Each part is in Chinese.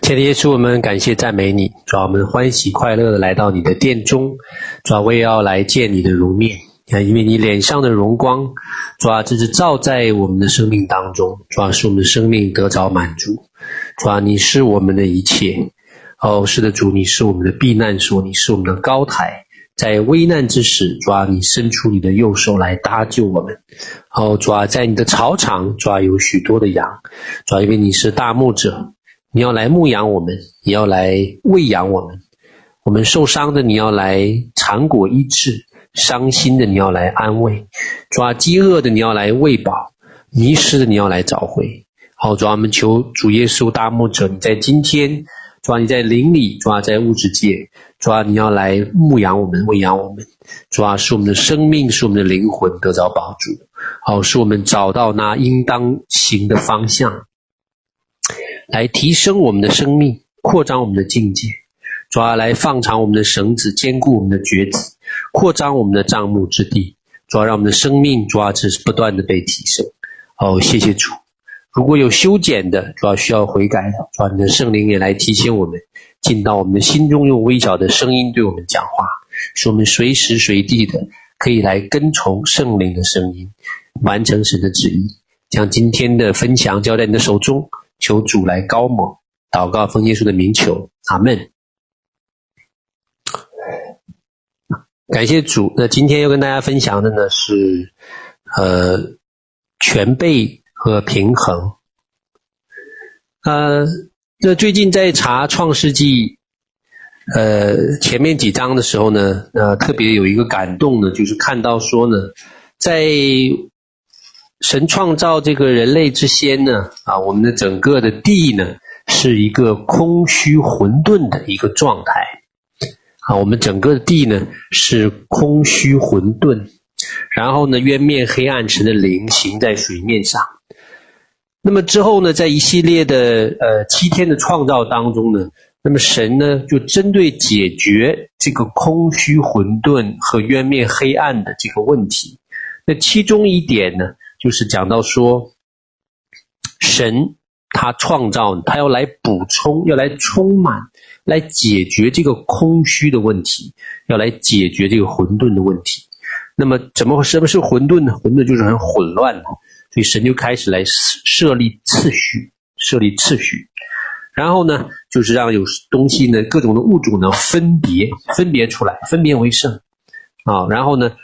亲爱的耶稣，我们感谢赞美你，主啊，我们欢喜快乐的来到你的殿中，主啊，我也要来见你的容面，因为你脸上的荣光，主啊，这是照在我们的生命当中，主啊，使我们的生命得着满足，主啊，你是我们的一切，哦，是的，主，你是我们的避难所，你是我们的高台，在危难之时，主啊，你伸出你的右手来搭救我们，哦，主啊，在你的草场，主啊，有许多的羊，主啊，因为你是大牧者。你要来牧养我们，你要来喂养我们。我们受伤的，你要来尝果医治；伤心的，你要来安慰；抓饥饿的，你要来喂饱；迷失的，你要来找回。好，主啊，我们求主耶稣大牧者，你在今天，主啊，你在灵里，主啊，在物质界，主啊，你要来牧养我们，喂养我们。主啊，使我们的生命，使我们的灵魂得着保住。好，使我们找到那应当行的方向。来提升我们的生命，扩张我们的境界，主要来放长我们的绳子，坚固我们的橛子，扩张我们的帐幕之地，主要让我们的生命主要只是不断的被提升。哦，谢谢主。如果有修剪的，主要需要悔改的，主要你的圣灵也来提醒我们，进到我们的心中，用微小的声音对我们讲话，使我们随时随地的可以来跟从圣灵的声音，完成神的旨意。将今天的分享交在你的手中。求主来高抹，祷告奉耶稣的名求，阿门。感谢主。那今天要跟大家分享的呢是，呃，全备和平衡。呃，那最近在查创世纪，呃，前面几章的时候呢，呃，特别有一个感动呢，就是看到说呢，在神创造这个人类之先呢，啊，我们的整个的地呢，是一个空虚混沌的一个状态，啊，我们整个的地呢是空虚混沌，然后呢，渊面黑暗，神的灵行在水面上。那么之后呢，在一系列的呃七天的创造当中呢，那么神呢就针对解决这个空虚混沌和渊面黑暗的这个问题，那其中一点呢。就是讲到说，神他创造，他要来补充，要来充满，来解决这个空虚的问题，要来解决这个混沌的问题。那么，怎么什么是混沌呢？混沌就是很混乱的，所以神就开始来设立次序，设立次序，然后呢，就是让有东西呢，各种的物种呢，分别分别出来，分别为圣啊，然后呢。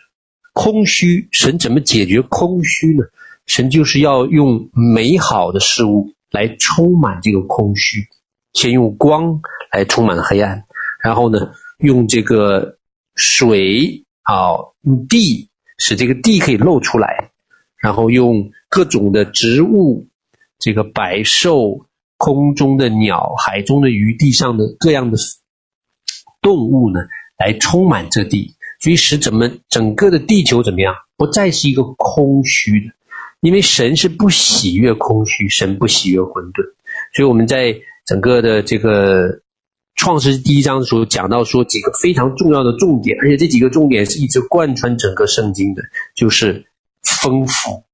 空虚，神怎么解决空虚呢？神就是要用美好的事物来充满这个空虚，先用光来充满黑暗，然后呢，用这个水啊，用地使这个地可以露出来，然后用各种的植物、这个百兽、空中的鸟、海中的鱼、地上的各样的动物呢，来充满这地。所以使怎么整个的地球怎么样？不再是一个空虚的，因为神是不喜悦空虚，神不喜悦混沌。所以我们在整个的这个创世第一章的时候讲到说几个非常重要的重点，而且这几个重点是一直贯穿整个圣经的，就是丰富，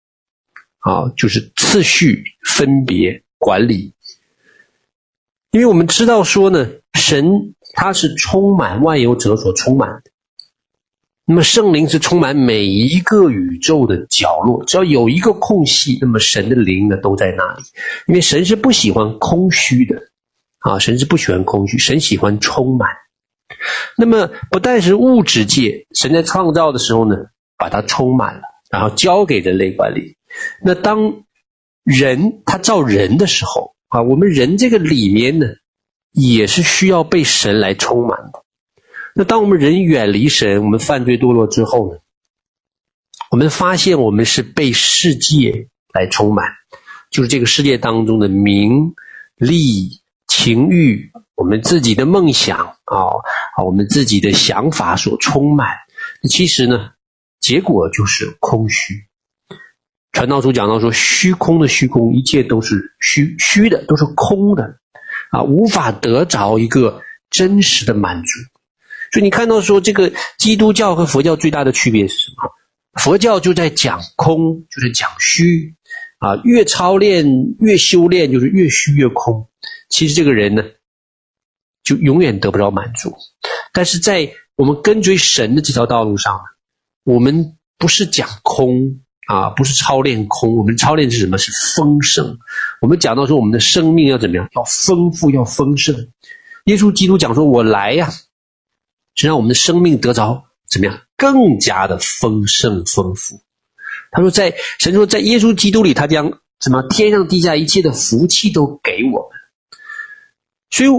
啊，就是次序、分别、管理。因为我们知道说呢，神他是充满万有者所充满的。那么圣灵是充满每一个宇宙的角落，只要有一个空隙，那么神的灵呢都在那里。因为神是不喜欢空虚的，啊，神是不喜欢空虚，神喜欢充满。那么不但是物质界，神在创造的时候呢，把它充满了，然后交给人类管理。那当人他造人的时候，啊，我们人这个里面呢，也是需要被神来充满的。那当我们人远离神，我们犯罪堕落之后呢，我们发现我们是被世界来充满，就是这个世界当中的名利情欲，我们自己的梦想啊，我们自己的想法所充满。那其实呢，结果就是空虚。传道书讲到说，虚空的虚空，一切都是虚虚的，都是空的啊，无法得着一个真实的满足。所以你看到说，这个基督教和佛教最大的区别是什么？佛教就在讲空，就是讲虚，啊，越操练越修炼，就是越虚越空。其实这个人呢，就永远得不到满足。但是在我们跟随神的这条道路上，我们不是讲空啊，不是操练空，我们操练是什么？是丰盛。我们讲到说，我们的生命要怎么样？要丰富，要丰盛。耶稣基督讲说：“我来呀，是让我们的生命得着怎么样？更加的丰盛丰富。”他说在：“在神说，在耶稣基督里，他将什么天上地下一切的福气都给我们。所以，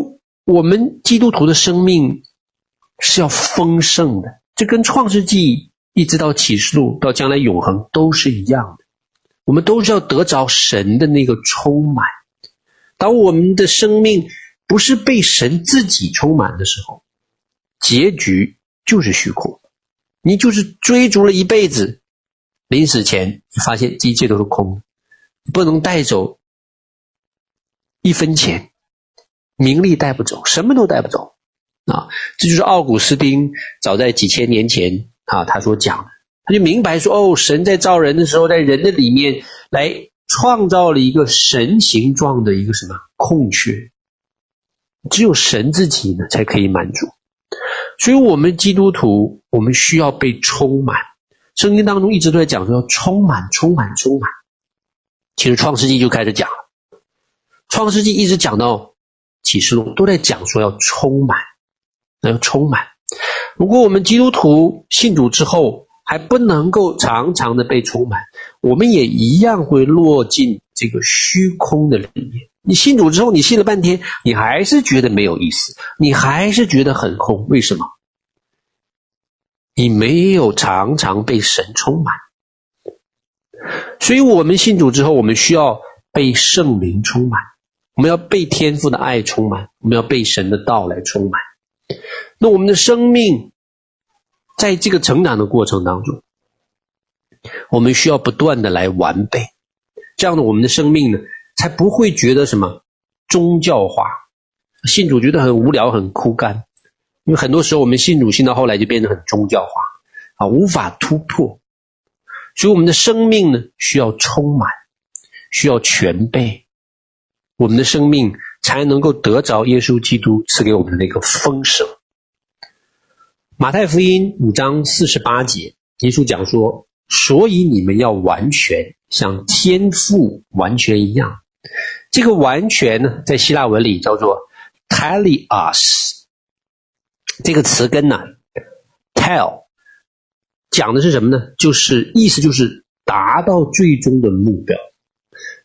我们基督徒的生命。”是要丰盛的，这跟创世纪一直到启示录到将来永恒都是一样的。我们都是要得着神的那个充满。当我们的生命不是被神自己充满的时候，结局就是虚空。你就是追逐了一辈子，临死前你发现这一切都是空，不能带走一分钱，名利带不走，什么都带不走。啊，这就是奥古斯丁早在几千年前啊，他所讲，他就明白说，哦，神在造人的时候，在人的里面来创造了一个神形状的一个什么空缺，只有神自己呢才可以满足。所以，我们基督徒，我们需要被充满。圣经当中一直都在讲说要充满、充满、充满。其实创世纪就开始讲了，创世纪一直讲到启示录，都在讲说要充满。要充满。如果我们基督徒信主之后还不能够常常的被充满，我们也一样会落进这个虚空的里面。你信主之后，你信了半天，你还是觉得没有意思，你还是觉得很空。为什么？你没有常常被神充满。所以，我们信主之后，我们需要被圣灵充满，我们要被天父的爱充满，我们要被神的道来充满。那我们的生命，在这个成长的过程当中，我们需要不断的来完备，这样的我们的生命呢，才不会觉得什么宗教化，信主觉得很无聊、很枯干。因为很多时候我们信主信到后来就变得很宗教化啊，无法突破。所以我们的生命呢，需要充满，需要全备，我们的生命才能够得着耶稣基督赐给我们的那个丰盛。马太福音五章四十八节，耶稣讲说：“所以你们要完全，像天父完全一样。”这个完全呢，在希腊文里叫做 “teleios”。这个词根呢，“tell” 讲的是什么呢？就是意思就是达到最终的目标。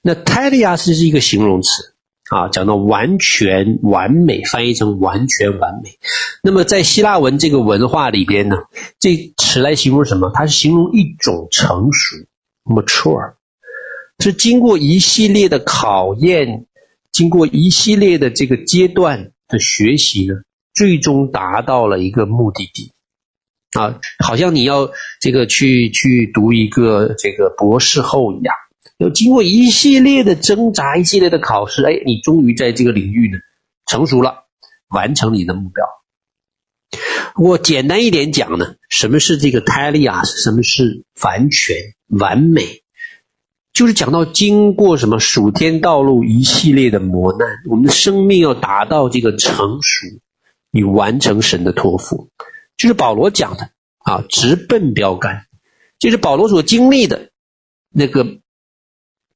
那 “teleios” 是一个形容词。啊，讲到完全完美，翻译成完全完美。那么在希腊文这个文化里边呢，这词来形容什么？它是形容一种成熟，mature，是经过一系列的考验，经过一系列的这个阶段的学习呢，最终达到了一个目的地。啊，好像你要这个去去读一个这个博士后一样。要经过一系列的挣扎，一系列的考试，哎，你终于在这个领域呢成熟了，完成你的目标。我简单一点讲呢，什么是这个 teles 什么是完全完美？就是讲到经过什么属天道路一系列的磨难，我们的生命要达到这个成熟，你完成神的托付，就是保罗讲的啊，直奔标杆，就是保罗所经历的那个。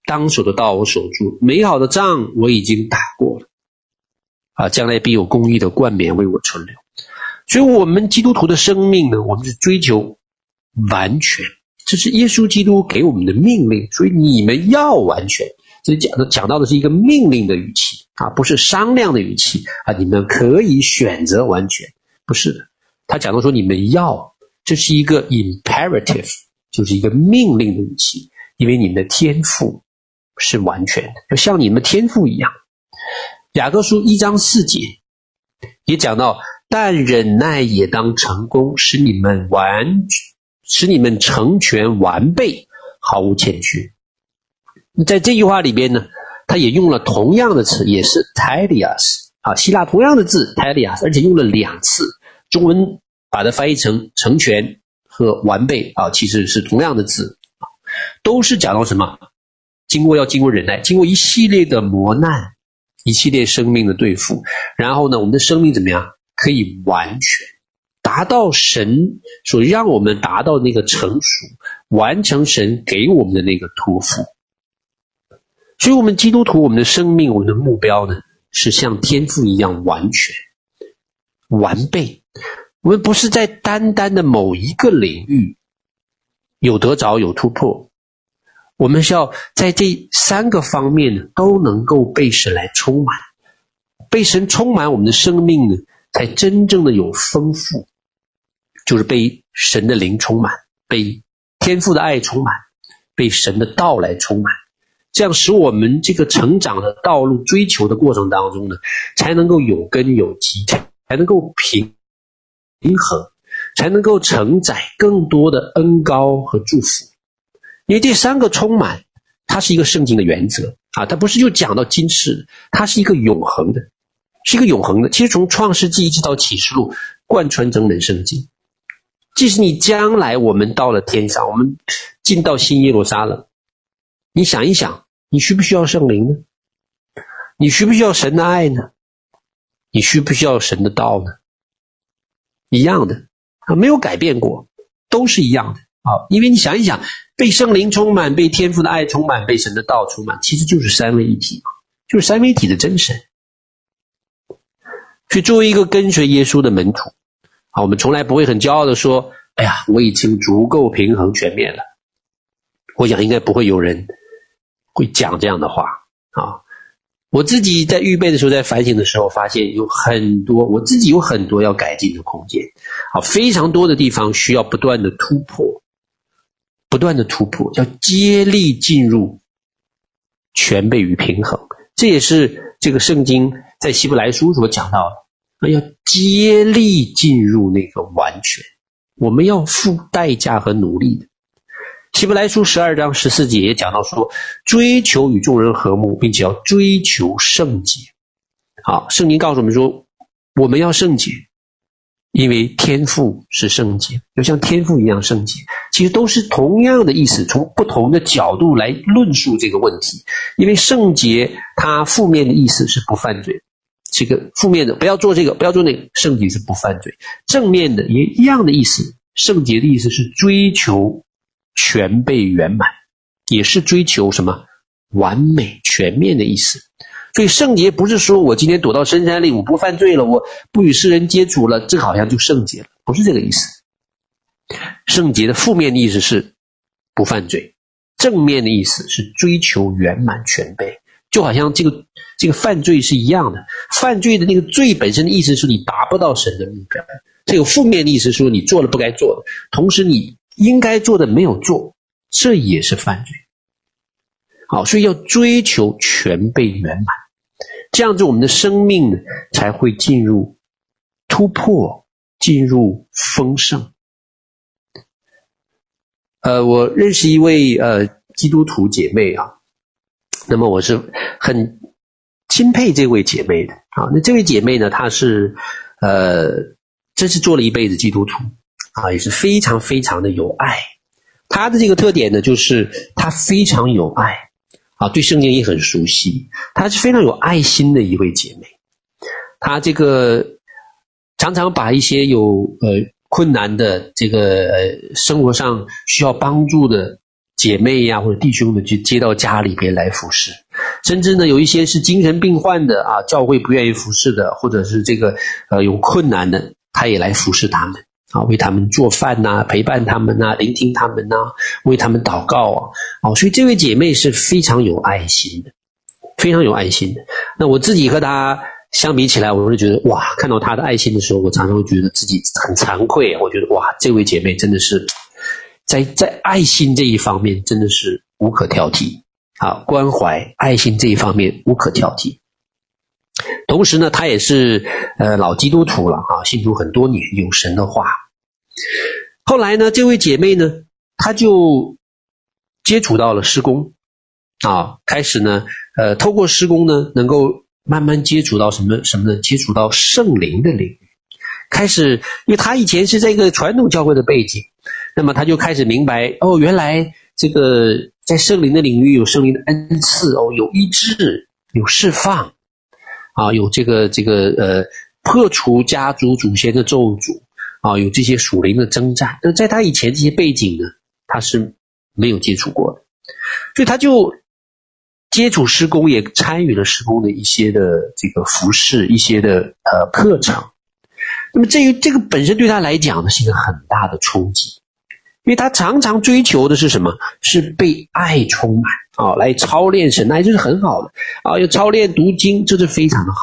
当守的道我守住，美好的仗我已经打过了，啊，将来必有公义的冠冕为我存留。所以，我们基督徒的生命呢，我们是追求完全，这是耶稣基督给我们的命令。所以，你们要完全。这讲的讲到的是一个命令的语气啊，不是商量的语气啊。你们可以选择完全，不是的。他讲到说你们要，这是一个 imperative，就是一个命令的语气，因为你们的天赋。是完全的，就像你们天赋一样。雅各书一章四节也讲到，但忍耐也当成功，使你们完，使你们成全完备，毫无欠缺。在这句话里边呢，他也用了同样的词，也是 teleios 啊，希腊同样的字 teleios，而且用了两次。中文把它翻译成成全和完备啊，其实是同样的字，都是讲到什么？经过要经过忍耐，经过一系列的磨难，一系列生命的对付，然后呢，我们的生命怎么样？可以完全达到神所让我们达到那个成熟，完成神给我们的那个托付。所以，我们基督徒，我们的生命，我们的目标呢，是像天父一样完全完备。我们不是在单单的某一个领域有得着有突破，我们是要在这三个方面呢，都能够被神来充满，被神充满我们的生命呢，才真正的有丰富，就是被神的灵充满，被天父的爱充满，被神的道来充满。这样使我们这个成长的道路、追求的过程当中呢，才能够有根有基，才能够平平衡，才能够承载更多的恩膏和祝福。因为这三个充满，它是一个圣经的原则啊，它不是就讲到今世，它是一个永恒的，是一个永恒的。其实从创世纪一直到启示录，贯穿整本圣经。即使你将来我们到了天上，我们进到新耶路撒冷，你想一想。你需不需要圣灵呢？你需不需要神的爱呢？你需不需要神的道呢？一样的啊，没有改变过，都是一样的啊。因为你想一想，被圣灵充满，被天父的爱充满，被神的道充满，其实就是三位一体嘛，就是三位一体的真神。所以，作为一个跟随耶稣的门徒啊，我们从来不会很骄傲的说：“哎呀，我已经足够平衡全面了。”我想应该不会有人。会讲这样的话啊！我自己在预备的时候，在反省的时候，发现有很多我自己有很多要改进的空间啊，非常多的地方需要不断的突破，不断的突破，要接力进入全备与平衡。这也是这个圣经在希伯来书所讲到的，要接力进入那个完全，我们要付代价和努力的。希伯来书十二章十四节也讲到说，追求与众人和睦，并且要追求圣洁。好，圣经告诉我们说，我们要圣洁，因为天赋是圣洁，就像天赋一样圣洁。其实都是同样的意思，从不同的角度来论述这个问题。因为圣洁，它负面的意思是不犯罪，这个负面的不要做这个，不要做那个，圣洁是不犯罪。正面的也一样的意思，圣洁的意思是追求。全备圆满，也是追求什么完美全面的意思。所以圣洁不是说我今天躲到深山里，我不犯罪了，我不与世人接触了，这好像就圣洁了，不是这个意思。圣洁的负面的意思是不犯罪，正面的意思是追求圆满全备，就好像这个这个犯罪是一样的。犯罪的那个罪本身的意思是你达不到神的目标，这个负面的意思说你做了不该做的，同时你。应该做的没有做，这也是犯罪。好，所以要追求全备圆满，这样子我们的生命才会进入突破，进入丰盛。呃，我认识一位呃基督徒姐妹啊，那么我是很钦佩这位姐妹的啊。那这位姐妹呢，她是呃，真是做了一辈子基督徒。啊，也是非常非常的有爱。他的这个特点呢，就是他非常有爱，啊，对圣经也很熟悉。她是非常有爱心的一位姐妹。她这个常常把一些有呃困难的这个呃生活上需要帮助的姐妹呀、或者弟兄们，去接到家里边来服侍。甚至呢，有一些是精神病患的啊，教会不愿意服侍的，或者是这个呃有困难的，他也来服侍他们。啊，为他们做饭呐、陪伴他们呐、聆听他们呐、为他们祷告啊，哦，所以这位姐妹是非常有爱心的，非常有爱心的。那我自己和她相比起来，我就觉得哇，看到她的爱心的时候，我常常会觉得自己很惭愧。我觉得哇，这位姐妹真的是在在爱心这一方面真的是无可挑剔啊，关怀爱心这一方面无可挑剔。同时呢，他也是呃老基督徒了啊，信主很多年，有神的话。后来呢，这位姐妹呢，她就接触到了施工啊，开始呢，呃，透过施工呢，能够慢慢接触到什么什么呢？接触到圣灵的领域。开始，因为她以前是在一个传统教会的背景，那么她就开始明白哦，原来这个在圣灵的领域有圣灵的恩赐哦，有医治，有释放，啊，有这个这个呃破除家族祖先的咒诅啊，有这些属灵的征战。那在他以前这些背景呢，他是没有接触过的，所以他就接触施工，也参与了施工的一些的这个服饰，一些的呃课程。那么，这个这个本身对他来讲呢，是一个很大的冲击，因为他常常追求的是什么？是被爱充满啊，来操练神，那这是很好的啊，要操练读经，这是非常的好。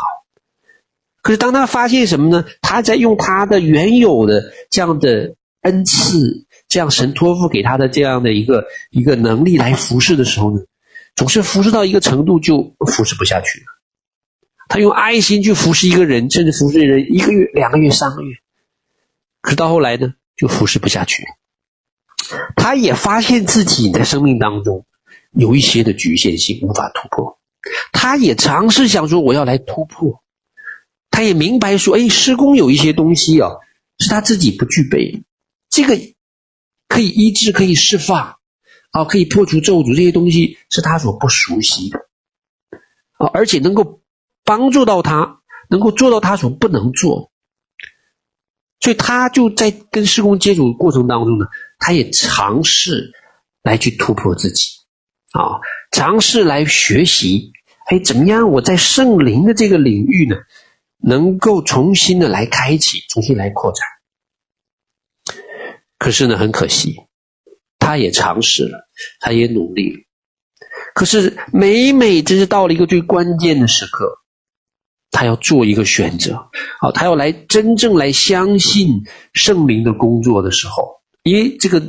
可是当他发现什么呢？他在用他的原有的这样的恩赐，这样神托付给他的这样的一个一个能力来服侍的时候呢，总是服侍到一个程度就服侍不下去了。他用爱心去服侍一个人，甚至服侍人一个月、两个月、三个月，可是到后来呢，就服侍不下去。他也发现自己在生命当中有一些的局限性，无法突破。他也尝试想说，我要来突破。他也明白说，哎，施工有一些东西啊，是他自己不具备。这个可以医治，可以释放，啊，可以破除咒诅，这些东西是他所不熟悉的，啊，而且能够。帮助到他，能够做到他所不能做，所以他就在跟施工接触的过程当中呢，他也尝试来去突破自己，啊，尝试来学习，哎，怎么样？我在圣灵的这个领域呢，能够重新的来开启，重新来扩展。可是呢，很可惜，他也尝试了，他也努力，可是每每真是到了一个最关键的时刻。他要做一个选择，好，他要来真正来相信圣灵的工作的时候，因为这个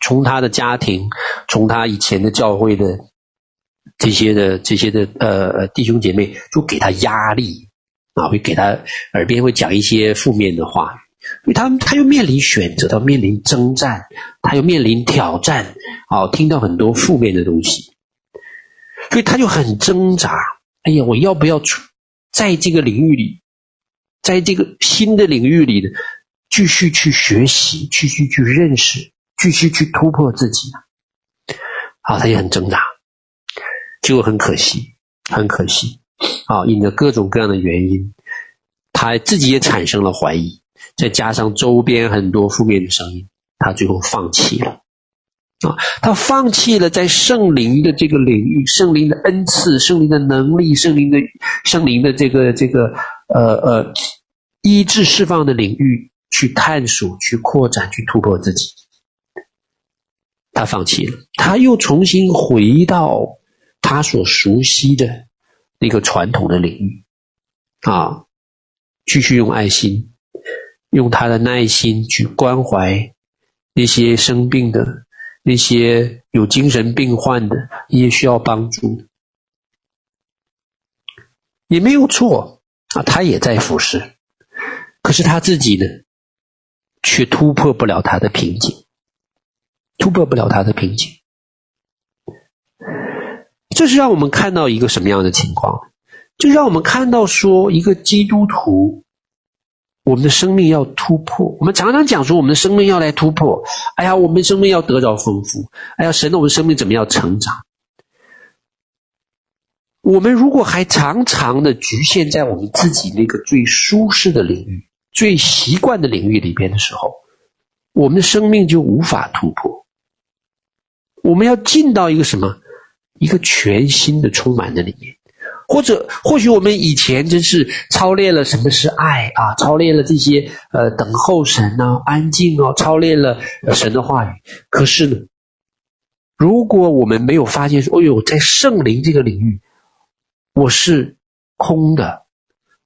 从他的家庭，从他以前的教会的这些的这些的呃弟兄姐妹，就给他压力啊，会给他耳边会讲一些负面的话，因为他他又面临选择，他面临征战，他又面临挑战，啊，听到很多负面的东西，所以他就很挣扎。哎呀，我要不要出？在这个领域里，在这个新的领域里呢，继续去学习，继续去认识，继续去突破自己。啊，他也很挣扎，结果很可惜，很可惜。啊，因着各种各样的原因，他自己也产生了怀疑，再加上周边很多负面的声音，他最后放弃了。啊，他放弃了在圣灵的这个领域，圣灵的恩赐、圣灵的能力、圣灵的圣灵的这个这个呃呃医治释放的领域去探索、去扩展、去突破自己。他放弃了，他又重新回到他所熟悉的那个传统的领域，啊，继续用爱心、用他的耐心去关怀那些生病的。那些有精神病患的也需要帮助，也没有错啊，他也在服侍，可是他自己呢，却突破不了他的瓶颈，突破不了他的瓶颈。这是让我们看到一个什么样的情况？就让我们看到说，一个基督徒。我们的生命要突破，我们常常讲说，我们的生命要来突破。哎呀，我们生命要得着丰富。哎呀，神的，我们生命怎么样成长？我们如果还常常的局限在我们自己那个最舒适的领域、最习惯的领域里边的时候，我们的生命就无法突破。我们要进到一个什么？一个全新的、充满的里面。或者，或许我们以前真是操练了什么是爱啊，操练了这些呃等候神呐、安静哦，操练了神的话语。可是呢，如果我们没有发现说，哦哟，在圣灵这个领域，我是空的，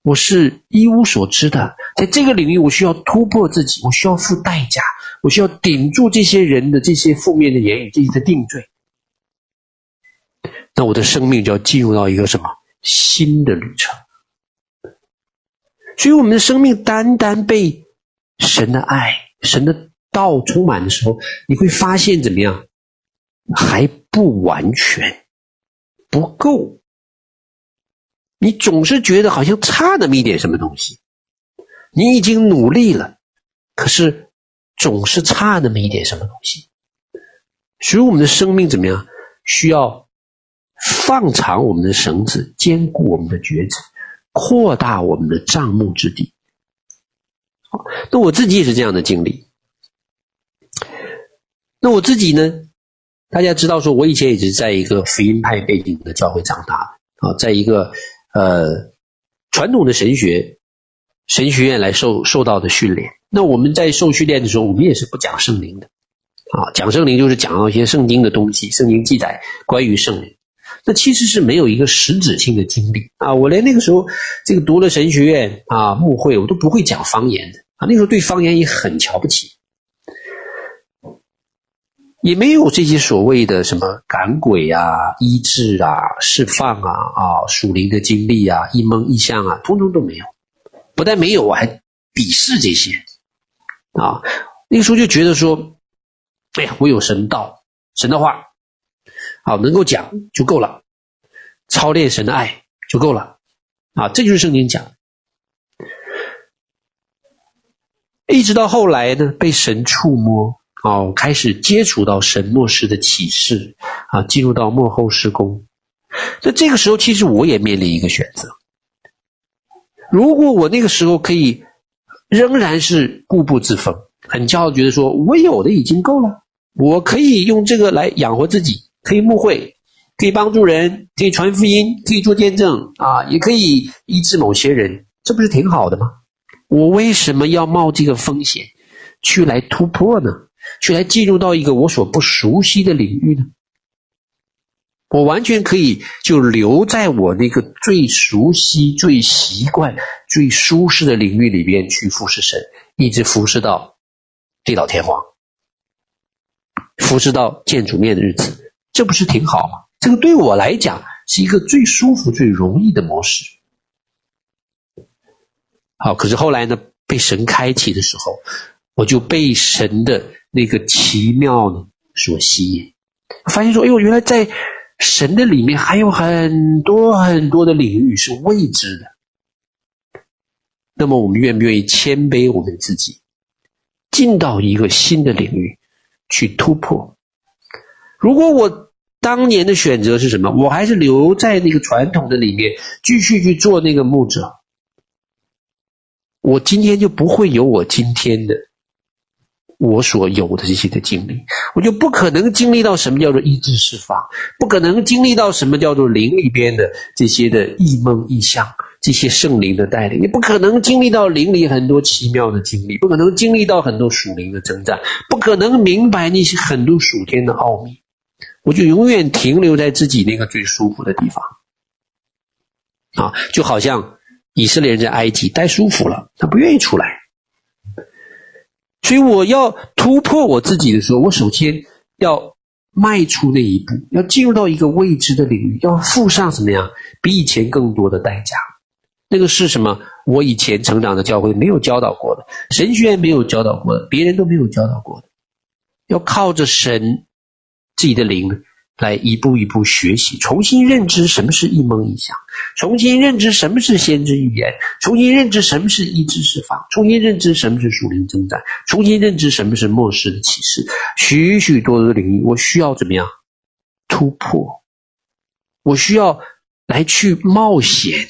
我是一无所知的，在这个领域，我需要突破自己，我需要付代价，我需要顶住这些人的这些负面的言语，这些的定罪。那我的生命就要进入到一个什么？新的旅程，所以我们的生命单单被神的爱、神的道充满的时候，你会发现怎么样？还不完全，不够。你总是觉得好像差那么一点什么东西。你已经努力了，可是总是差那么一点什么东西。所以我们的生命怎么样？需要放长我们的绳子，坚固我们的橛子，扩大我们的帐幕之地。好，那我自己也是这样的经历。那我自己呢？大家知道说，我以前也是在一个福音派背景的教会长大的啊，在一个呃传统的神学神学院来受受到的训练。那我们在受训练的时候，我们也是不讲圣灵的啊，讲圣灵就是讲到一些圣经的东西，圣经记载关于圣灵。那其实是没有一个实质性的经历啊。我连那个时候这个读了神学院啊牧会，我都不会讲方言的啊。那时候对方言也很瞧不起。也没有这些所谓的什么赶鬼啊、医治啊、释放啊、啊属灵的经历啊、一梦一象啊，通通都没有。不但没有，我还鄙视这些啊。那个时候就觉得说，哎呀，我有神道、神的话，好能够讲就够了，操练神的爱就够了啊。这就是圣经讲。一直到后来呢，被神触摸。哦，开始接触到神末世的启示啊，进入到末后施工。那这个时候，其实我也面临一个选择：如果我那个时候可以仍然是固步自封，很骄傲，觉得说我有的已经够了，我可以用这个来养活自己，可以牧会，可以帮助人，可以传福音，可以做见证啊，也可以医治某些人，这不是挺好的吗？我为什么要冒这个风险去来突破呢？去来进入到一个我所不熟悉的领域呢？我完全可以就留在我那个最熟悉、最习惯、最舒适的领域里边去服侍神，一直服侍到地老天荒，服侍到见主面的日子，这不是挺好吗？这个对我来讲是一个最舒服、最容易的模式。好，可是后来呢，被神开启的时候，我就被神的。那个奇妙呢，所吸引，发现说：“哎呦，原来在神的里面还有很多很多的领域是未知的。那么，我们愿不愿意谦卑我们自己，进到一个新的领域去突破？如果我当年的选择是什么？我还是留在那个传统的里面，继续去做那个牧者，我今天就不会有我今天的。”我所有的这些的经历，我就不可能经历到什么叫做医治释放，不可能经历到什么叫做灵里边的这些的异梦异象，这些圣灵的带领，也不可能经历到灵里很多奇妙的经历，不可能经历到很多属灵的征战，不可能明白那些很多属天的奥秘，我就永远停留在自己那个最舒服的地方，啊，就好像以色列人在埃及待舒服了，他不愿意出来。所以我要突破我自己的时候，我首先要迈出那一步，要进入到一个未知的领域，要付上什么样比以前更多的代价。那个是什么？我以前成长的教会没有教导过的，神学院没有教导过的，别人都没有教导过的，要靠着神自己的灵。来一步一步学习，重新认知什么是一梦一想，重新认知什么是先知预言，重新认知什么是医治释放，重新认知什么是属灵征战，重新认知什么是末世的启示。许许多多的领域，我需要怎么样突破？我需要来去冒险，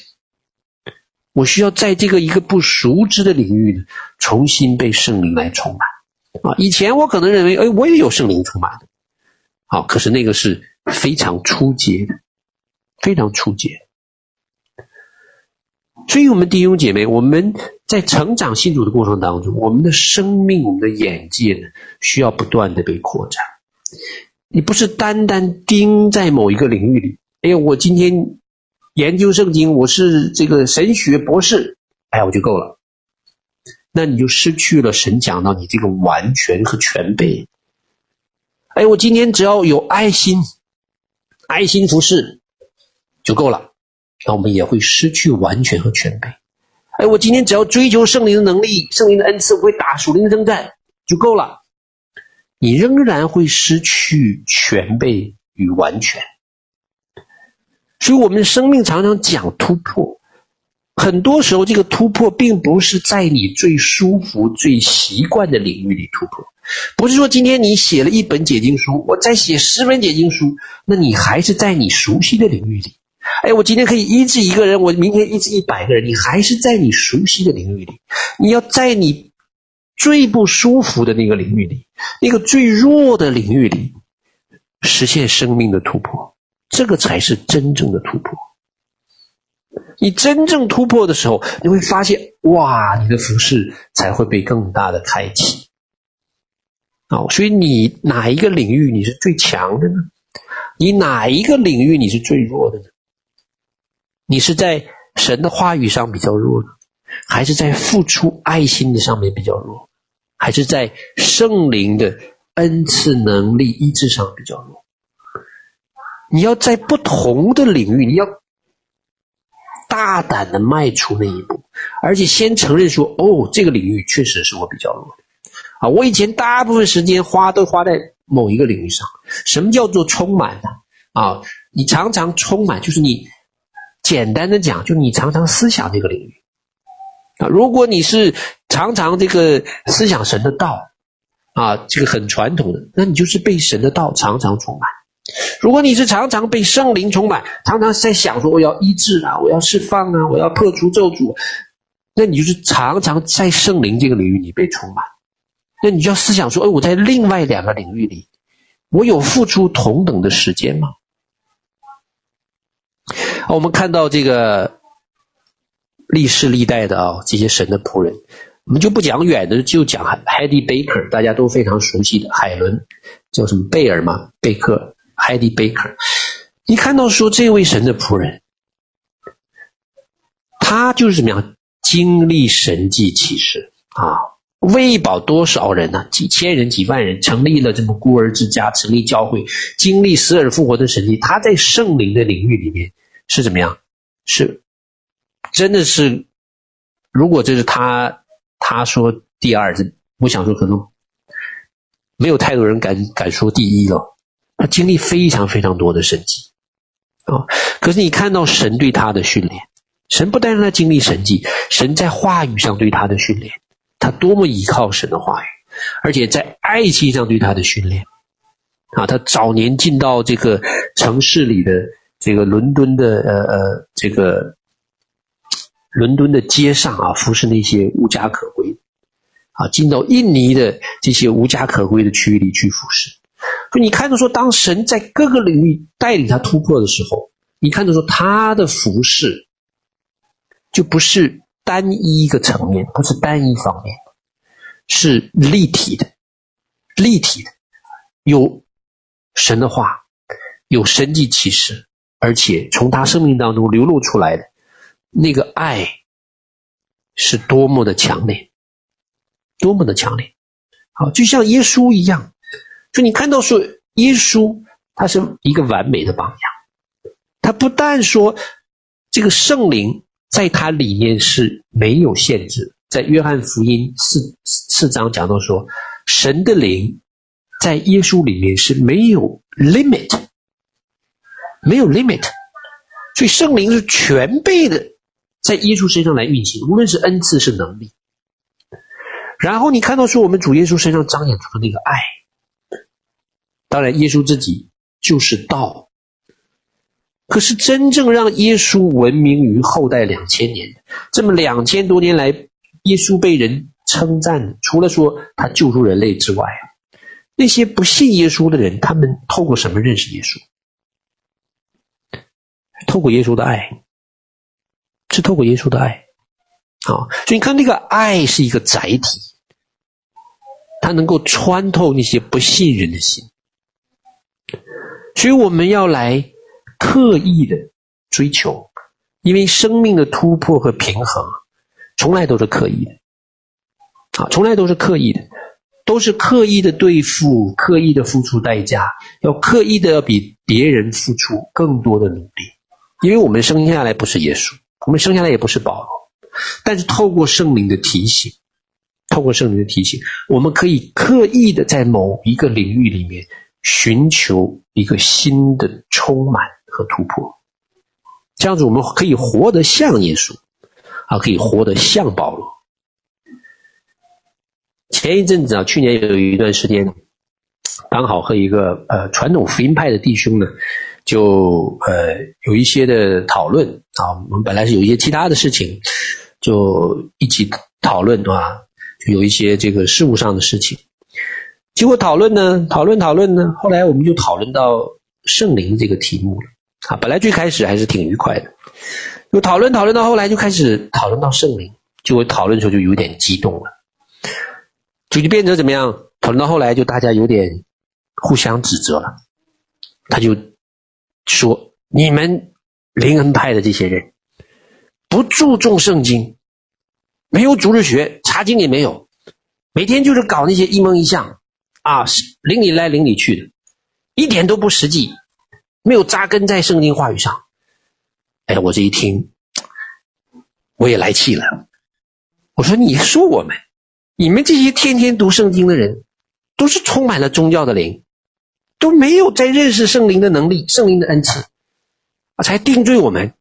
我需要在这个一个不熟知的领域呢，重新被圣灵来充满啊！以前我可能认为，哎，我也有圣灵充满的。好，可是那个是非常初阶的，非常初阶。所以，我们弟兄姐妹，我们在成长信主的过程当中，我们的生命、我们的眼界呢，需要不断的被扩展。你不是单单盯在某一个领域里，哎呀，我今天研究圣经，我是这个神学博士，哎呀，我就够了。那你就失去了神讲到你这个完全和全备。哎，我今天只要有爱心，爱心服侍就够了，那我们也会失去完全和全备。哎，我今天只要追求圣灵的能力，圣灵的恩赐，我会打属灵的征战就够了，你仍然会失去全备与完全。所以，我们生命常常讲突破，很多时候，这个突破并不是在你最舒服、最习惯的领域里突破，不是说今天你写了一本解经书，我再写十本解经书，那你还是在你熟悉的领域里。哎，我今天可以医治一个人，我明天医治一百个人，你还是在你熟悉的领域里。你要在你最不舒服的那个领域里，那个最弱的领域里，实现生命的突破，这个才是真正的突破。你真正突破的时候，你会发现，哇，你的服饰才会被更大的开启。哦，所以你哪一个领域你是最强的呢？你哪一个领域你是最弱的呢？你是在神的话语上比较弱呢，还是在付出爱心的上面比较弱，还是在圣灵的恩赐能力医治上比较弱？你要在不同的领域，你要。大胆的迈出那一步，而且先承认说：“哦，这个领域确实是我比较弱的啊！我以前大部分时间花都花在某一个领域上。什么叫做充满呢？啊，你常常充满，就是你简单的讲，就你常常思想这个领域啊。如果你是常常这个思想神的道啊，这个很传统的，那你就是被神的道常常充满。”如果你是常常被圣灵充满，常常在想说我要医治啊，我要释放啊，我要破除咒诅，那你就是常常在圣灵这个领域你被充满。那你就要思想说，哎，我在另外两个领域里，我有付出同等的时间吗？我们看到这个历世历代的啊，这些神的仆人，我们就不讲远的，就讲 Heidi Baker，大家都非常熟悉的海伦，叫什么贝尔嘛，贝克。Heidi Baker，你看到说这位神的仆人，他就是怎么样经历神迹奇事啊，喂饱多少人呢、几千人、几万人，成立了这么孤儿之家，成立教会，经历死而复活的神迹。他在圣灵的领域里面是怎么样？是真的是，如果这是他他说第二，我想说可能没有太多人敢敢说第一了。他经历非常非常多的神迹啊！可是你看到神对他的训练，神不但让他经历神迹，神在话语上对他的训练，他多么依靠神的话语，而且在爱情上对他的训练啊！他早年进到这个城市里的这个伦敦的呃呃这个伦敦的街上啊，服侍那些无家可归啊，进到印尼的这些无家可归的区域里去服侍。所以你看到说，当神在各个领域带领他突破的时候，你看到说他的服饰就不是单一一个层面，不是单一方面，是立体的，立体的，有神的话，有神迹启示，而且从他生命当中流露出来的那个爱是多么的强烈，多么的强烈，好，就像耶稣一样。就你看到说，耶稣他是一个完美的榜样，他不但说这个圣灵在他里面是没有限制，在约翰福音四四章讲到说，神的灵在耶稣里面是没有 limit，没有 limit，所以圣灵是全备的在耶稣身上来运行，无论是恩赐是能力。然后你看到说，我们主耶稣身上彰显出的那个爱。当然，耶稣自己就是道。可是，真正让耶稣闻名于后代两千年，这么两千多年来，耶稣被人称赞，除了说他救助人类之外，那些不信耶稣的人，他们透过什么认识耶稣？透过耶稣的爱，是透过耶稣的爱。啊，所以你看，那个爱是一个载体，它能够穿透那些不信任的心。所以我们要来刻意的追求，因为生命的突破和平衡，从来都是刻意的，啊，从来都是刻意的，都是刻意的对付，刻意的付出代价，要刻意的要比别人付出更多的努力，因为我们生下来不是耶稣，我们生下来也不是保罗，但是透过圣灵的提醒，透过圣灵的提醒，我们可以刻意的在某一个领域里面。寻求一个新的充满和突破，这样子我们可以活得像耶稣，啊，可以活得像保罗。前一阵子啊，去年有一段时间，刚好和一个呃传统福音派的弟兄呢，就呃有一些的讨论啊。我们本来是有一些其他的事情，就一起讨论啊，有一些这个事务上的事情。结果讨论呢，讨论讨论呢，后来我们就讨论到圣灵这个题目了啊。本来最开始还是挺愉快的，就讨论讨论到后来就开始讨论到圣灵，结果讨论的时候就有点激动了。就就变成怎么样？讨论到后来，就大家有点互相指责了。他就说：“你们灵恩派的这些人不注重圣经，没有主日学，查经也没有，每天就是搞那些一梦一象啊，灵里来灵里去的，一点都不实际，没有扎根在圣经话语上。”哎，我这一听，我也来气了。我说：“你说我们？”你们这些天天读圣经的人，都是充满了宗教的灵，都没有在认识圣灵的能力、圣灵的恩赐，啊，才定罪我们。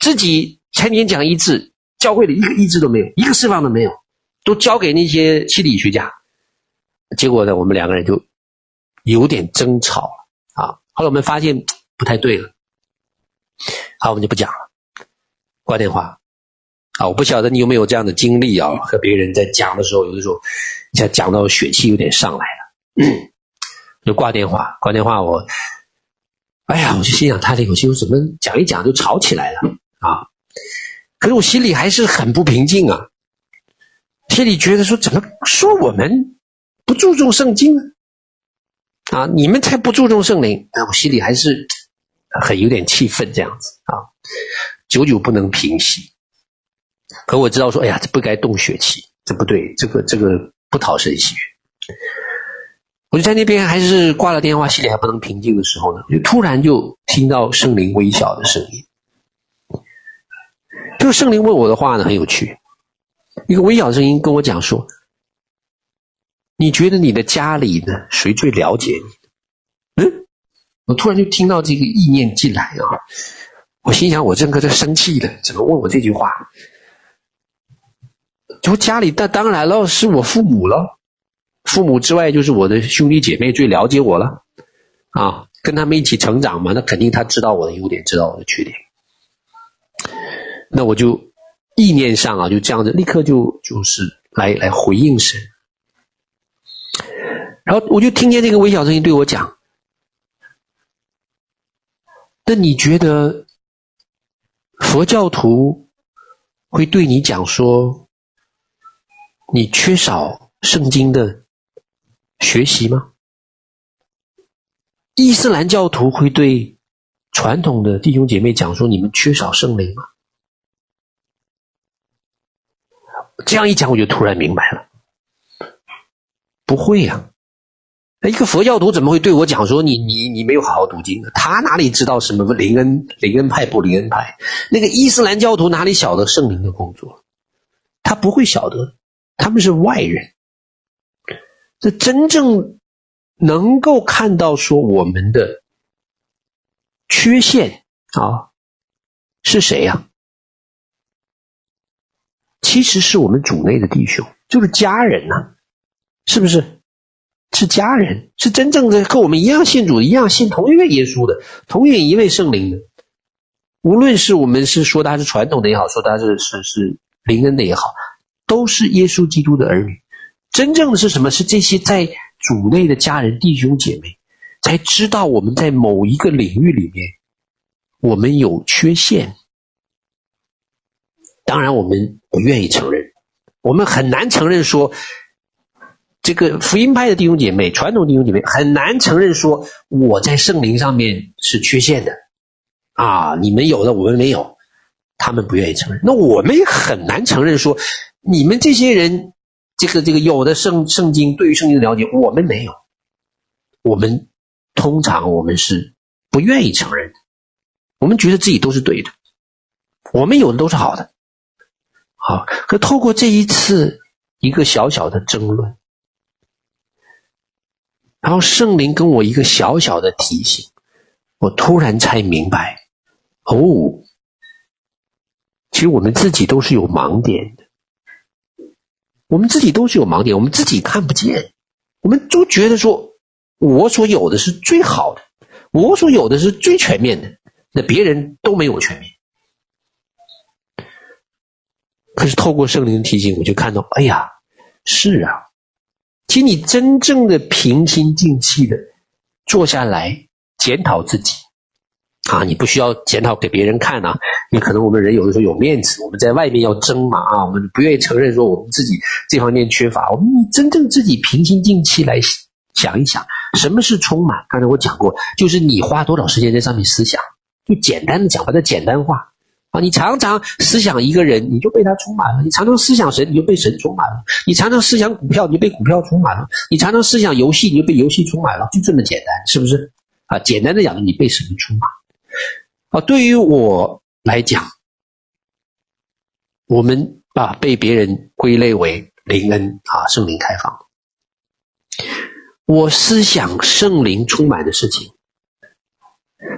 自己才年讲医治，教会里一个一字都没有，一个释放都没有，都交给那些心理学家。结果呢，我们两个人就有点争吵了啊。后来我们发现不太对了，好，我们就不讲了，挂电话。啊，我不晓得你有没有这样的经历啊？和别人在讲的时候，有的时候，一下讲到血气有点上来了，就挂电话。挂电话我，我，哎呀，我就心想他这口气，我怎么讲一讲就吵起来了啊？可是我心里还是很不平静啊，心里觉得说，怎么说我们不注重圣经呢？啊，你们才不注重圣灵。但我心里还是很有点气愤，这样子啊，久久不能平息。可我知道说，哎呀，这不该动血气，这不对，这个这个不讨神喜悦。我就在那边还是挂了电话，心里还不能平静的时候呢，就突然就听到圣灵微小的声音。这个圣灵问我的话呢，很有趣，一个微小的声音跟我讲说：“你觉得你的家里呢，谁最了解你？”嗯，我突然就听到这个意念进来啊，我心想：我这个在生气了，怎么问我这句话？就家里，那当然了，是我父母了。父母之外，就是我的兄弟姐妹最了解我了。啊，跟他们一起成长嘛，那肯定他知道我的优点，知道我的缺点。那我就意念上啊，就这样子，立刻就就是来来回应神。然后我就听见这个微小声音对我讲：“那你觉得佛教徒会对你讲说？”你缺少圣经的学习吗？伊斯兰教徒会对传统的弟兄姐妹讲说：“你们缺少圣灵吗？”这样一讲，我就突然明白了，不会呀！一个佛教徒怎么会对我讲说：“你你你没有好好读经呢？”他哪里知道什么灵恩灵恩派不灵恩派？那个伊斯兰教徒哪里晓得圣灵的工作？他不会晓得。他们是外人，这真正能够看到说我们的缺陷啊，是谁呀？其实是我们主内的弟兄，就是家人呐，是不是？是家人，是真正的和我们一样信主、一样信同一位耶稣的、同一位圣灵的。无论是我们是说他是传统的也好，说他是是是灵恩的也好。都是耶稣基督的儿女，真正的是什么？是这些在主内的家人、弟兄姐妹，才知道我们在某一个领域里面，我们有缺陷。当然，我们不愿意承认，我们很难承认说，这个福音派的弟兄姐妹、传统弟兄姐妹很难承认说，我在圣灵上面是缺陷的。啊，你们有的，我们没有，他们不愿意承认。那我们也很难承认说。你们这些人，这个这个有的圣圣经对于圣经的了解，我们没有。我们通常我们是不愿意承认的，我们觉得自己都是对的，我们有的都是好的。好，可透过这一次一个小小的争论，然后圣灵跟我一个小小的提醒，我突然才明白，哦。其实我们自己都是有盲点的，我们自己都是有盲点，我们自己看不见，我们都觉得说，我所有的是最好的，我所有的是最全面的，那别人都没有全面。可是透过圣灵的提醒，我就看到，哎呀，是啊，请你真正的平心静气的坐下来检讨自己。啊，你不需要检讨给别人看啊！你可能我们人有的时候有面子，我们在外面要争嘛啊，我们不愿意承认说我们自己这方面缺乏。我们真正自己平心静气来想一想，什么是充满？刚才我讲过，就是你花多少时间在上面思想，就简单的讲，把它简单化啊！你常常思想一个人，你就被他充满了；你常常思想神，你就被神充满了；你常常思想股票，你就被股票充满了；你常常思想游戏，你就被游戏充满了。就这么简单，是不是？啊，简单的讲，你被神充满。啊，对于我来讲，我们啊被别人归类为灵恩啊，圣灵开放。我思想圣灵充满的事情，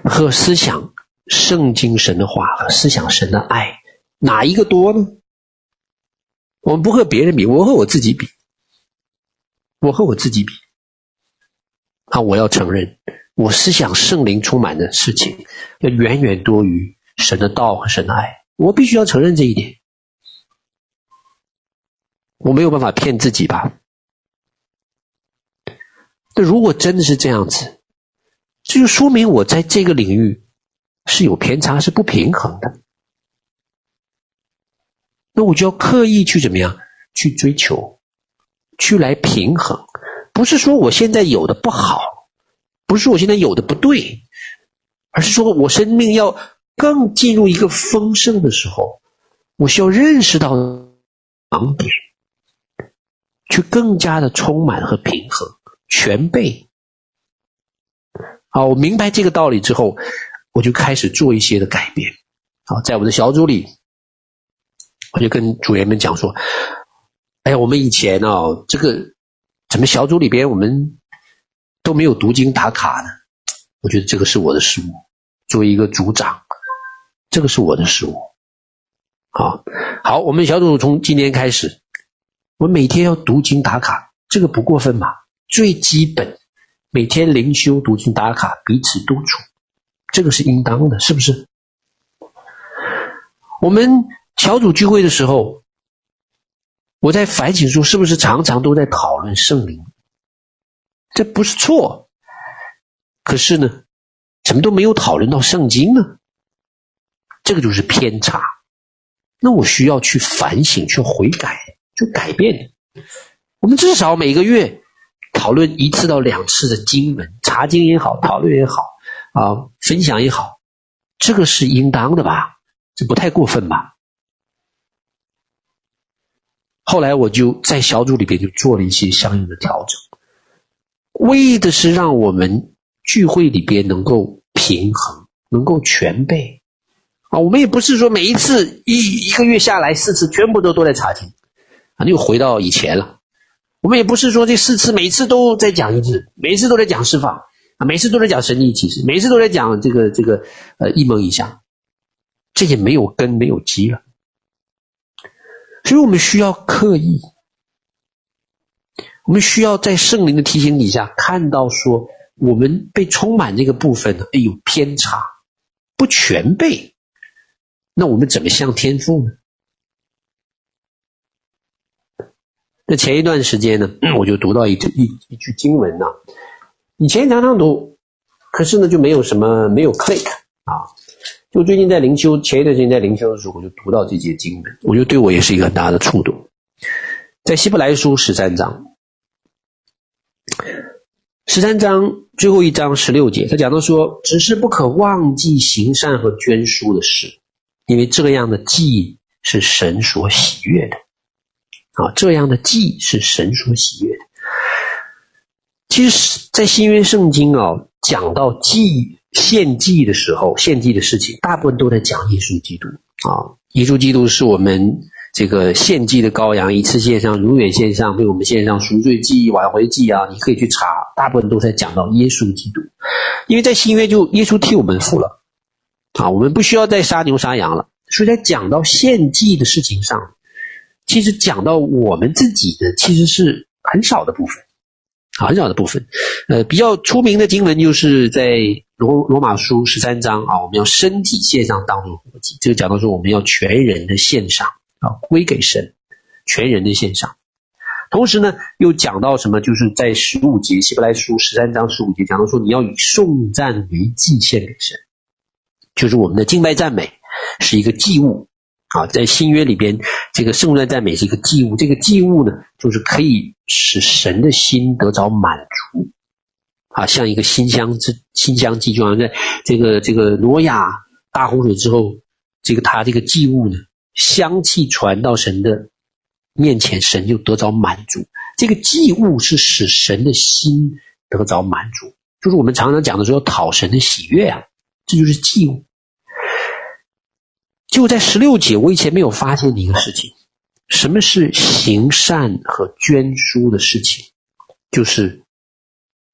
和思想圣经神的话和思想神的爱，哪一个多呢？我们不和别人比，我和我自己比，我和我自己比。啊，我要承认。我思想圣灵充满的事情，要远远多于神的道和神的爱。我必须要承认这一点。我没有办法骗自己吧？那如果真的是这样子，这就说明我在这个领域是有偏差，是不平衡的。那我就要刻意去怎么样去追求，去来平衡。不是说我现在有的不好。不是我现在有的不对，而是说我生命要更进入一个丰盛的时候，我需要认识到盲点，去更加的充满和平衡全备。好，我明白这个道理之后，我就开始做一些的改变。好，在我的小组里，我就跟组员们讲说：“哎呀，我们以前哦，这个怎么小组里边我们。”都没有读经打卡呢，我觉得这个是我的失误。作为一个组长，这个是我的失误。好，好，我们小组从今天开始，我每天要读经打卡，这个不过分吧？最基本，每天灵修读经打卡，彼此督促，这个是应当的，是不是？我们小组聚会的时候，我在反省说，是不是常常都在讨论圣灵？这不是错，可是呢，怎么都没有讨论到圣经呢？这个就是偏差。那我需要去反省、去悔改、去改变。我们至少每个月讨论一次到两次的经文，查经也好，讨论也好，啊，分享也好，这个是应当的吧？这不太过分吧？后来我就在小组里边就做了一些相应的调整。为的是让我们聚会里边能够平衡，能够全备啊！我们也不是说每一次一一个月下来四次全部都都在查经啊，又回到以前了。我们也不是说这四次每次都在讲一次，每次都在讲释放每次都在讲神迹奇事，每次都在讲这个这个呃一梦一象，这也没有根没有基了。所以我们需要刻意。我们需要在圣灵的提醒底下看到说，我们被充满这个部分呢，有偏差，不全备。那我们怎么向天父呢？那前一段时间呢，我就读到一一一句经文呢，以前常常读，可是呢就没有什么没有 click 啊。就最近在灵修，前一段时间在灵修的时候，我就读到这节经文，我觉得对我也是一个很大的触动，在希伯来书十三章。十三章最后一章十六节，他讲到说：“只是不可忘记行善和捐书的事，因为这样的祭是神所喜悦的。啊，这样的祭是神所喜悦的。其实，在新约圣经啊，讲到祭献祭的时候，献祭的事情，大部分都在讲耶稣基督啊。耶稣基督是我们。”这个献祭的羔羊，一次献上，永远献上，为我们献上赎罪祭、挽回祭啊！你可以去查，大部分都在讲到耶稣基督，因为在新约就耶稣替我们付了啊，我们不需要再杀牛杀羊了所以在讲到献祭的事情上，其实讲到我们自己的，其实是很少的部分，很少的部分。呃，比较出名的经文就是在罗罗马书十三章啊，我们要身体献上当作活祭，这个讲到说我们要全人的献上啊，归给神，全人的献上。同时呢，又讲到什么？就是在十五节，希伯来书十三章十五节讲到说，你要以颂赞为祭献给神，就是我们的敬拜赞美是一个祭物啊。在新约里边，这个颂赞赞美是一个祭物，这个祭物呢，就是可以使神的心得着满足啊，像一个馨香之馨香祭，就好像在这个这个挪亚大洪水之后，这个他这个祭物呢，香气传到神的。面前，神就得着满足。这个祭物是使神的心得着满足，就是我们常常讲的说讨神的喜悦啊，这就是祭物。就在十六节，我以前没有发现的一个事情，什么是行善和捐书的事情？就是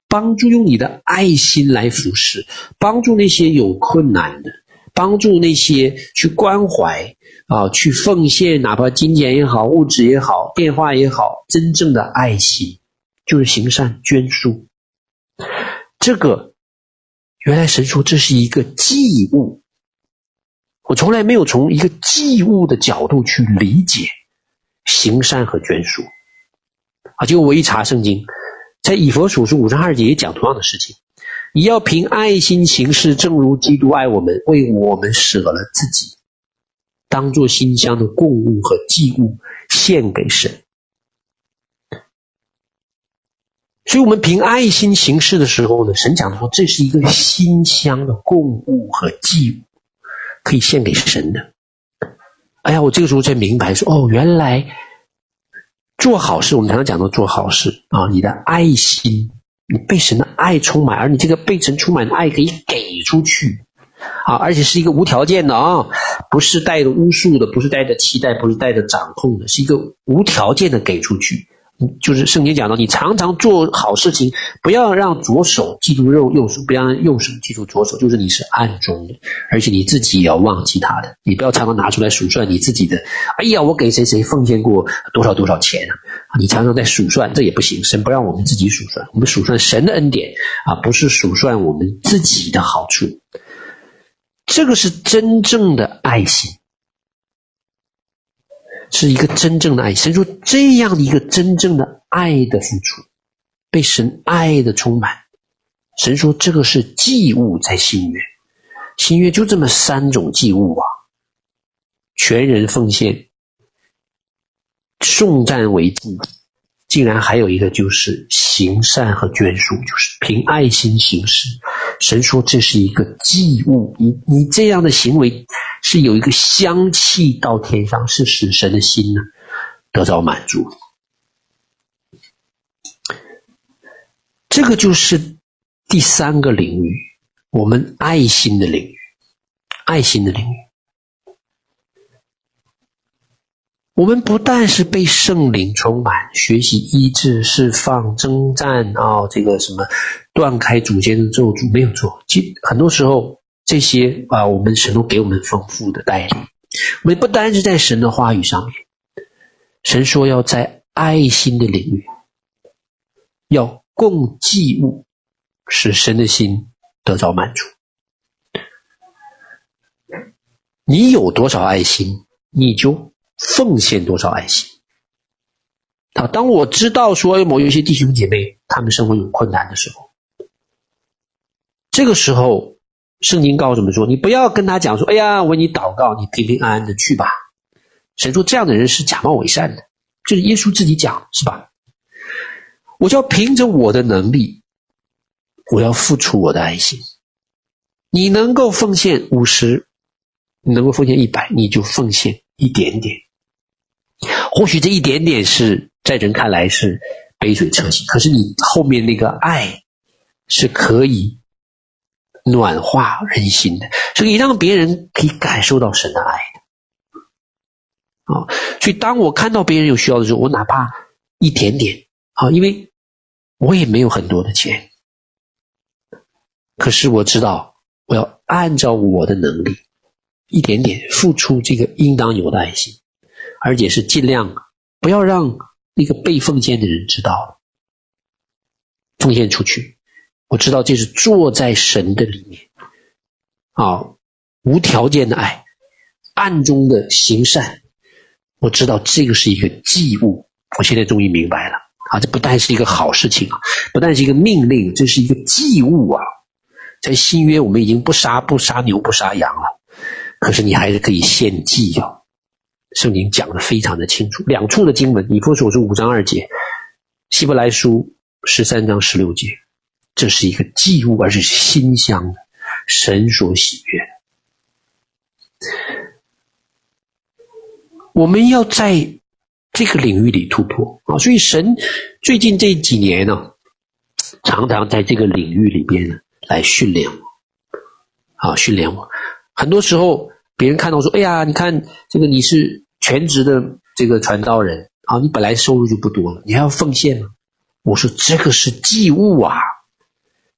帮助用你的爱心来服侍，帮助那些有困难的。帮助那些去关怀啊，去奉献，哪怕金钱也好，物质也好，电话也好，真正的爱心就是行善捐书。这个原来神说这是一个祭物，我从来没有从一个祭物的角度去理解行善和捐书啊。结果我一查圣经，在以弗所书五章二节也讲同样的事情。你要凭爱心行事，正如基督爱我们，为我们舍了自己，当作馨香的供物和祭物献给神。所以，我们凭爱心行事的时候呢，神讲说，这是一个馨香的供物和祭物，可以献给神的。哎呀，我这个时候才明白说，哦，原来做好事，我们常常讲到做好事啊，你的爱心。你被神的爱充满，而你这个被神充满的爱可以给出去，啊，而且是一个无条件的啊，不是带着巫术的，不是带着期待，不是带着掌控的，是一个无条件的给出去。就是圣经讲到，你常常做好事情，不要让左手记住右右手，不要让右手记住左手，就是你是暗中的，而且你自己也要忘记他的，你不要常常拿出来数算你自己的。哎呀，我给谁谁奉献过多少多少钱啊？你常常在数算，这也不行。神不让我们自己数算，我们数算神的恩典啊，不是数算我们自己的好处。这个是真正的爱心。是一个真正的爱。神说，这样的一个真正的爱的付出，被神爱的充满。神说，这个是祭物，在新约，新约就这么三种祭物啊：全人奉献、送赞为祭，竟然还有一个就是行善和捐书，就是凭爱心行事。神说，这是一个祭物，你你这样的行为。是有一个香气到天上，是使神的心呢得到满足。这个就是第三个领域，我们爱心的领域，爱心的领域。我们不但是被圣灵充满，学习医治、释放、征战啊、这个什么断开祖先的咒诅没有错，其很多时候。这些啊，我们神都给我们丰富的带领。我们不单是在神的话语上面，神说要在爱心的领域，要供祭物，使神的心得到满足。你有多少爱心，你就奉献多少爱心。好，当我知道说某一些弟兄姐妹他们生活有困难的时候，这个时候。圣经告诉我们说：“你不要跟他讲说，哎呀，为你祷告，你平平安安的去吧。”神说：“这样的人是假冒伪善的。”就是耶稣自己讲，是吧？我就要凭着我的能力，我要付出我的爱心。你能够奉献五十，你能够奉献一百，你就奉献一点点。或许这一点点是在人看来是杯水车薪，可是你后面那个爱是可以。暖化人心的，所以让别人可以感受到神的爱的。啊，所以当我看到别人有需要的时候，我哪怕一点点啊，因为我也没有很多的钱，可是我知道我要按照我的能力一点点付出这个应当有的爱心，而且是尽量不要让那个被奉献的人知道，奉献出去。我知道这是坐在神的里面，啊，无条件的爱，暗中的行善。我知道这个是一个祭物，我现在终于明白了啊！这不但是一个好事情啊，不但是一个命令，这是一个祭物啊。在新约，我们已经不杀不杀牛不杀羊了，可是你还是可以献祭哦。圣经讲的非常的清楚，两处的经文，以弗所书五章二节，希伯来书十三章十六节，这是一个祭物，而是馨香的，神所喜悦。我们要在这个领域里突破啊！所以神最近这几年呢，常常在这个领域里边呢来训练我，啊，训练我。很多时候别人看到说：“哎呀，你看这个你是全职的这个传道人啊，你本来收入就不多了，你还要奉献吗？”我说：“这个是祭物啊！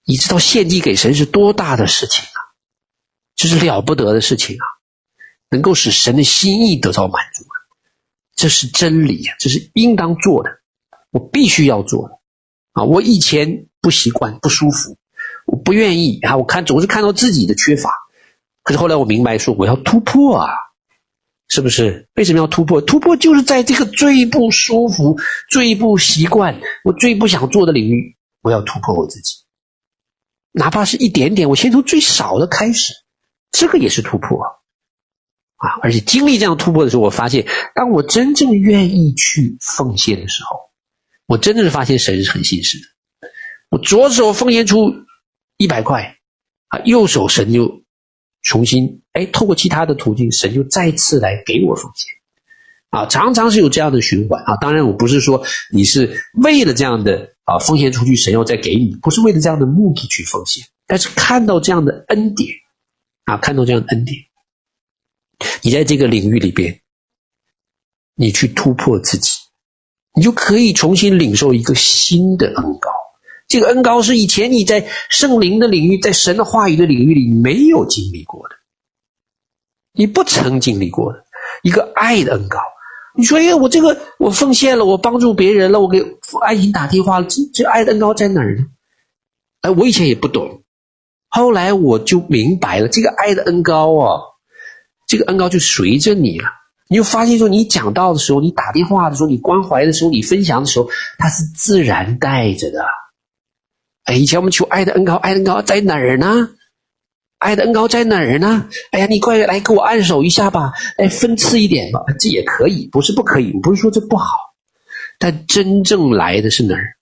你知道献祭给神是多大的事情啊？这是了不得的事情啊！”能够使神的心意得到满足，这是真理呀，这是应当做的，我必须要做的啊！我以前不习惯，不舒服，我不愿意啊！我看总是看到自己的缺乏，可是后来我明白说，我要突破啊！是不是？为什么要突破？突破就是在这个最不舒服、最不习惯、我最不想做的领域，我要突破我自己，哪怕是一点点，我先从最少的开始，这个也是突破。啊！而且经历这样突破的时候，我发现，当我真正愿意去奉献的时候，我真的是发现神是很信实的。我左手奉献出一百块，啊，右手神就重新哎，透过其他的途径，神就再次来给我奉献。啊，常常是有这样的循环啊。当然，我不是说你是为了这样的啊奉献出去，神要再给你，不是为了这样的目的去奉献，但是看到这样的恩典，啊，看到这样的恩典。你在这个领域里边，你去突破自己，你就可以重新领受一个新的恩膏。这个恩膏是以前你在圣灵的领域，在神的话语的领域里没有经历过的，你不曾经历过的一个爱的恩膏。你说：“哎，我这个我奉献了，我帮助别人了，我给爱心打电话了，这这爱的恩高在哪儿呢？”哎，我以前也不懂，后来我就明白了，这个爱的恩高啊。这个恩高就随着你了，你就发现说，你讲道的时候，你打电话的时候，你关怀的时候，你分享的时候，它是自然带着的。哎，以前我们求爱的恩高，爱的恩高在哪儿呢？爱的恩膏在哪儿呢？哎呀，你快来给我按手一下吧，哎，分次一点吧，这也可以，不是不可以，不是说这不好，但真正来的是哪儿？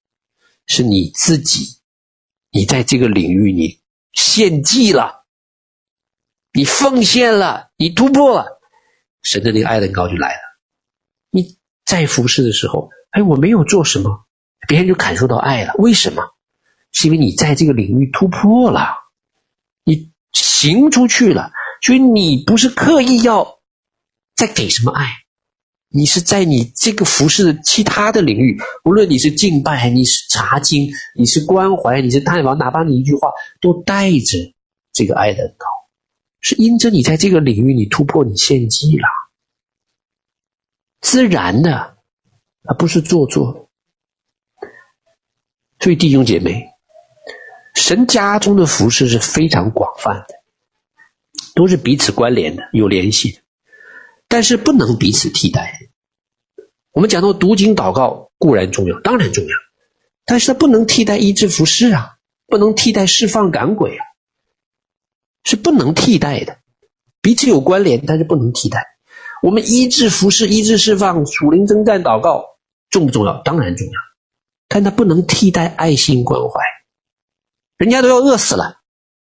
是你自己，你在这个领域你献祭了。你奉献了，你突破了，神的那个爱的膏就来了。你在服侍的时候，哎，我没有做什么，别人就感受到爱了。为什么？是因为你在这个领域突破了，行出去了，所以你不是刻意要再给什么爱，你是在你这个服侍的其他的领域，无论你是敬拜，你是查经，你是关怀，你是探访，哪怕你一句话都带着这个爱的膏。是因着你在这个领域，你突破，你献祭了，自然的，而不是做作。所以弟兄姐妹，神家中的服饰是非常广泛的，都是彼此关联的，有联系的，但是不能彼此替代。我们讲到读经祷告固然重要，当然重要，但是它不能替代医治服饰啊，不能替代释放赶鬼啊。是不能替代的，彼此有关联，但是不能替代。我们医治服饰、医治释放、属灵征战、祷告，重不重要？当然重要，但它不能替代爱心关怀。人家都要饿死了，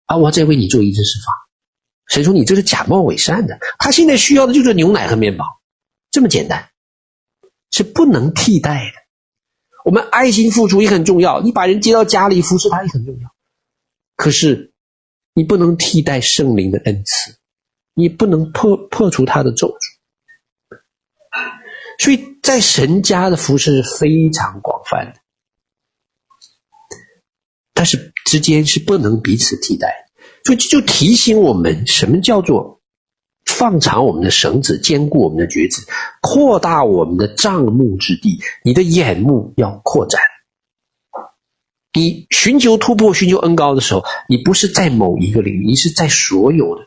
啊，我再为你做医治释放。谁说你这是假冒伪善的？他现在需要的就是牛奶和面包，这么简单，是不能替代的。我们爱心付出也很重要，你把人接到家里服侍他也很重要，可是。你不能替代圣灵的恩赐，你不能破破除他的咒诅，所以在神家的服事是非常广泛的，但是之间是不能彼此替代，所以就提醒我们，什么叫做放长我们的绳子，坚固我们的橛子，扩大我们的帐目之地。你的眼目要扩展。你寻求突破、寻求恩高的时候，你不是在某一个领域，你是在所有的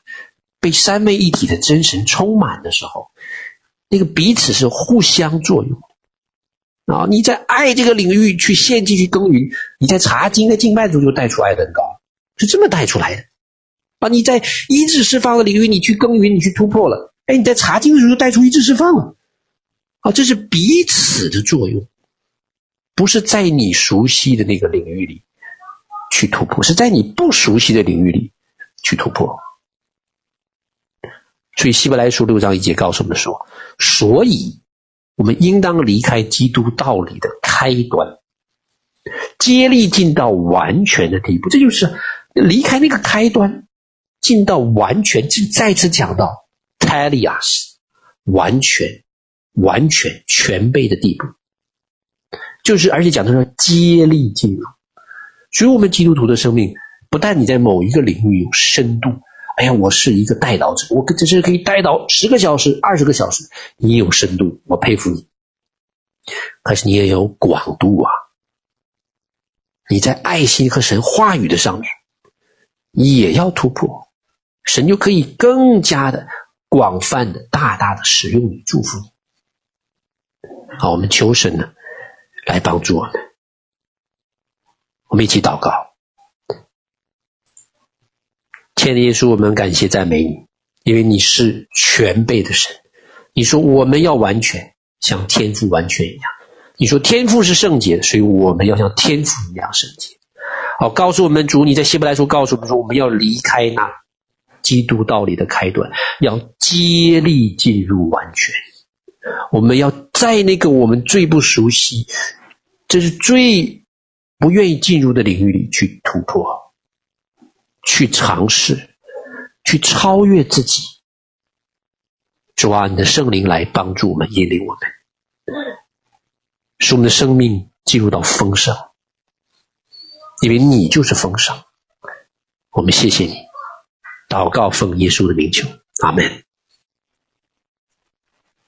被三位一体的真神充满的时候，那个彼此是互相作用的啊！你在爱这个领域去献祭、去耕耘，你在查经、在敬拜中就带出爱的恩膏，是这么带出来的啊！你在医治释放的领域，你去耕耘，你去突破了，哎，你在查经的时候就带出医治释放了啊！这是彼此的作用。不是在你熟悉的那个领域里去突破，是在你不熟悉的领域里去突破。所以希伯来书六章一节告诉我们说：“所以我们应当离开基督道理的开端，接力进到完全的地步。”这就是离开那个开端，进到完全。就再次讲到 Telias 完全、完全、全备的地步。就是，而且讲的是接力进入，所以我们基督徒的生命，不但你在某一个领域有深度，哎呀，我是一个代祷者，我这是可以代祷十个小时、二十个小时，你有深度，我佩服你。可是你也有广度啊，你在爱心和神话语的上面，也要突破，神就可以更加的广泛的、大大的使用你、祝福你。好，我们求神呢。来帮助我们，我们一起祷告。亲爱的耶稣，我们感谢赞美你，因为你是全备的神。你说我们要完全像天父完全一样。你说天父是圣洁，所以我们要像天父一样圣洁。好，告诉我们主，你在希伯来书告诉我们说，我们要离开那基督道理的开端，要接力进入完全。我们要在那个我们最不熟悉，这是最不愿意进入的领域里去突破、去尝试、去超越自己。主啊，你的圣灵来帮助我们、引领我们，使我们的生命进入到丰盛，因为你就是丰盛。我们谢谢你，祷告奉耶稣的名求，阿门。